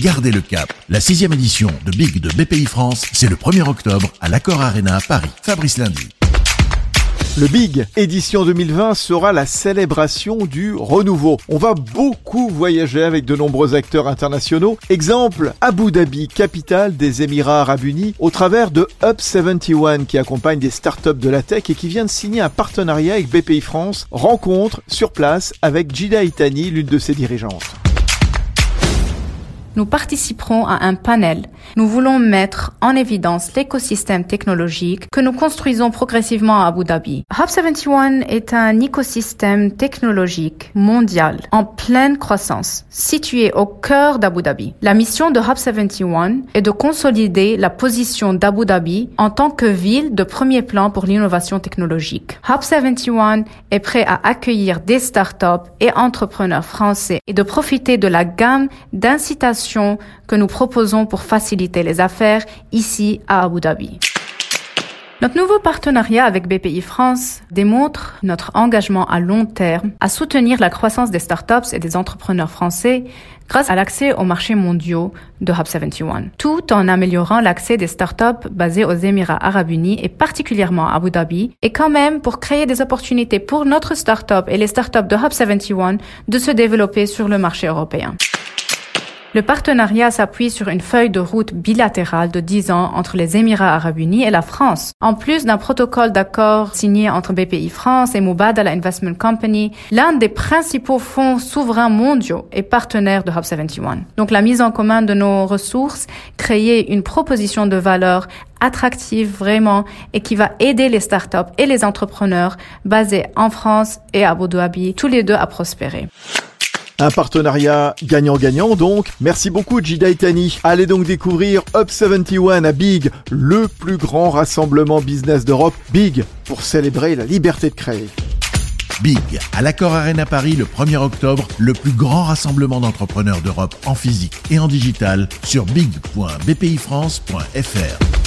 Gardez le cap. La sixième édition de Big de BPI France, c'est le 1er octobre à l'Accor Arena à Paris. Fabrice Lundi. Le Big édition 2020 sera la célébration du renouveau. On va beaucoup voyager avec de nombreux acteurs internationaux. Exemple, Abu Dhabi, capitale des Émirats Arabes Unis, au travers de Up 71 qui accompagne des startups de la tech et qui vient de signer un partenariat avec BPI France. Rencontre sur place avec Jida Itani, l'une de ses dirigeantes nous participerons à un panel. Nous voulons mettre en évidence l'écosystème technologique que nous construisons progressivement à Abu Dhabi. Hub 71 est un écosystème technologique mondial en pleine croissance, situé au cœur d'Abu Dhabi. La mission de Hub 71 est de consolider la position d'Abu Dhabi en tant que ville de premier plan pour l'innovation technologique. Hub 71 est prêt à accueillir des startups et entrepreneurs français et de profiter de la gamme d'incitations que nous proposons pour faciliter les affaires ici à Abu Dhabi. Notre nouveau partenariat avec BPI France démontre notre engagement à long terme à soutenir la croissance des startups et des entrepreneurs français grâce à l'accès aux marchés mondiaux de Hub 71, tout en améliorant l'accès des startups basées aux Émirats arabes unis et particulièrement à Abu Dhabi, et quand même pour créer des opportunités pour notre startup et les startups de Hub 71 de se développer sur le marché européen. Le partenariat s'appuie sur une feuille de route bilatérale de 10 ans entre les Émirats arabes unis et la France. En plus d'un protocole d'accord signé entre BPI France et Mubadala Investment Company, l'un des principaux fonds souverains mondiaux est partenaire de Hub 71. Donc la mise en commun de nos ressources, créer une proposition de valeur attractive vraiment et qui va aider les startups et les entrepreneurs basés en France et à Abu Dhabi, tous les deux à prospérer. Un partenariat gagnant-gagnant donc. Merci beaucoup Jida Itani. Allez donc découvrir Up 71 à Big, le plus grand rassemblement business d'Europe. Big pour célébrer la liberté de créer. Big, à l'Accord Arena Paris le 1er octobre, le plus grand rassemblement d'entrepreneurs d'Europe en physique et en digital sur big.bpifrance.fr.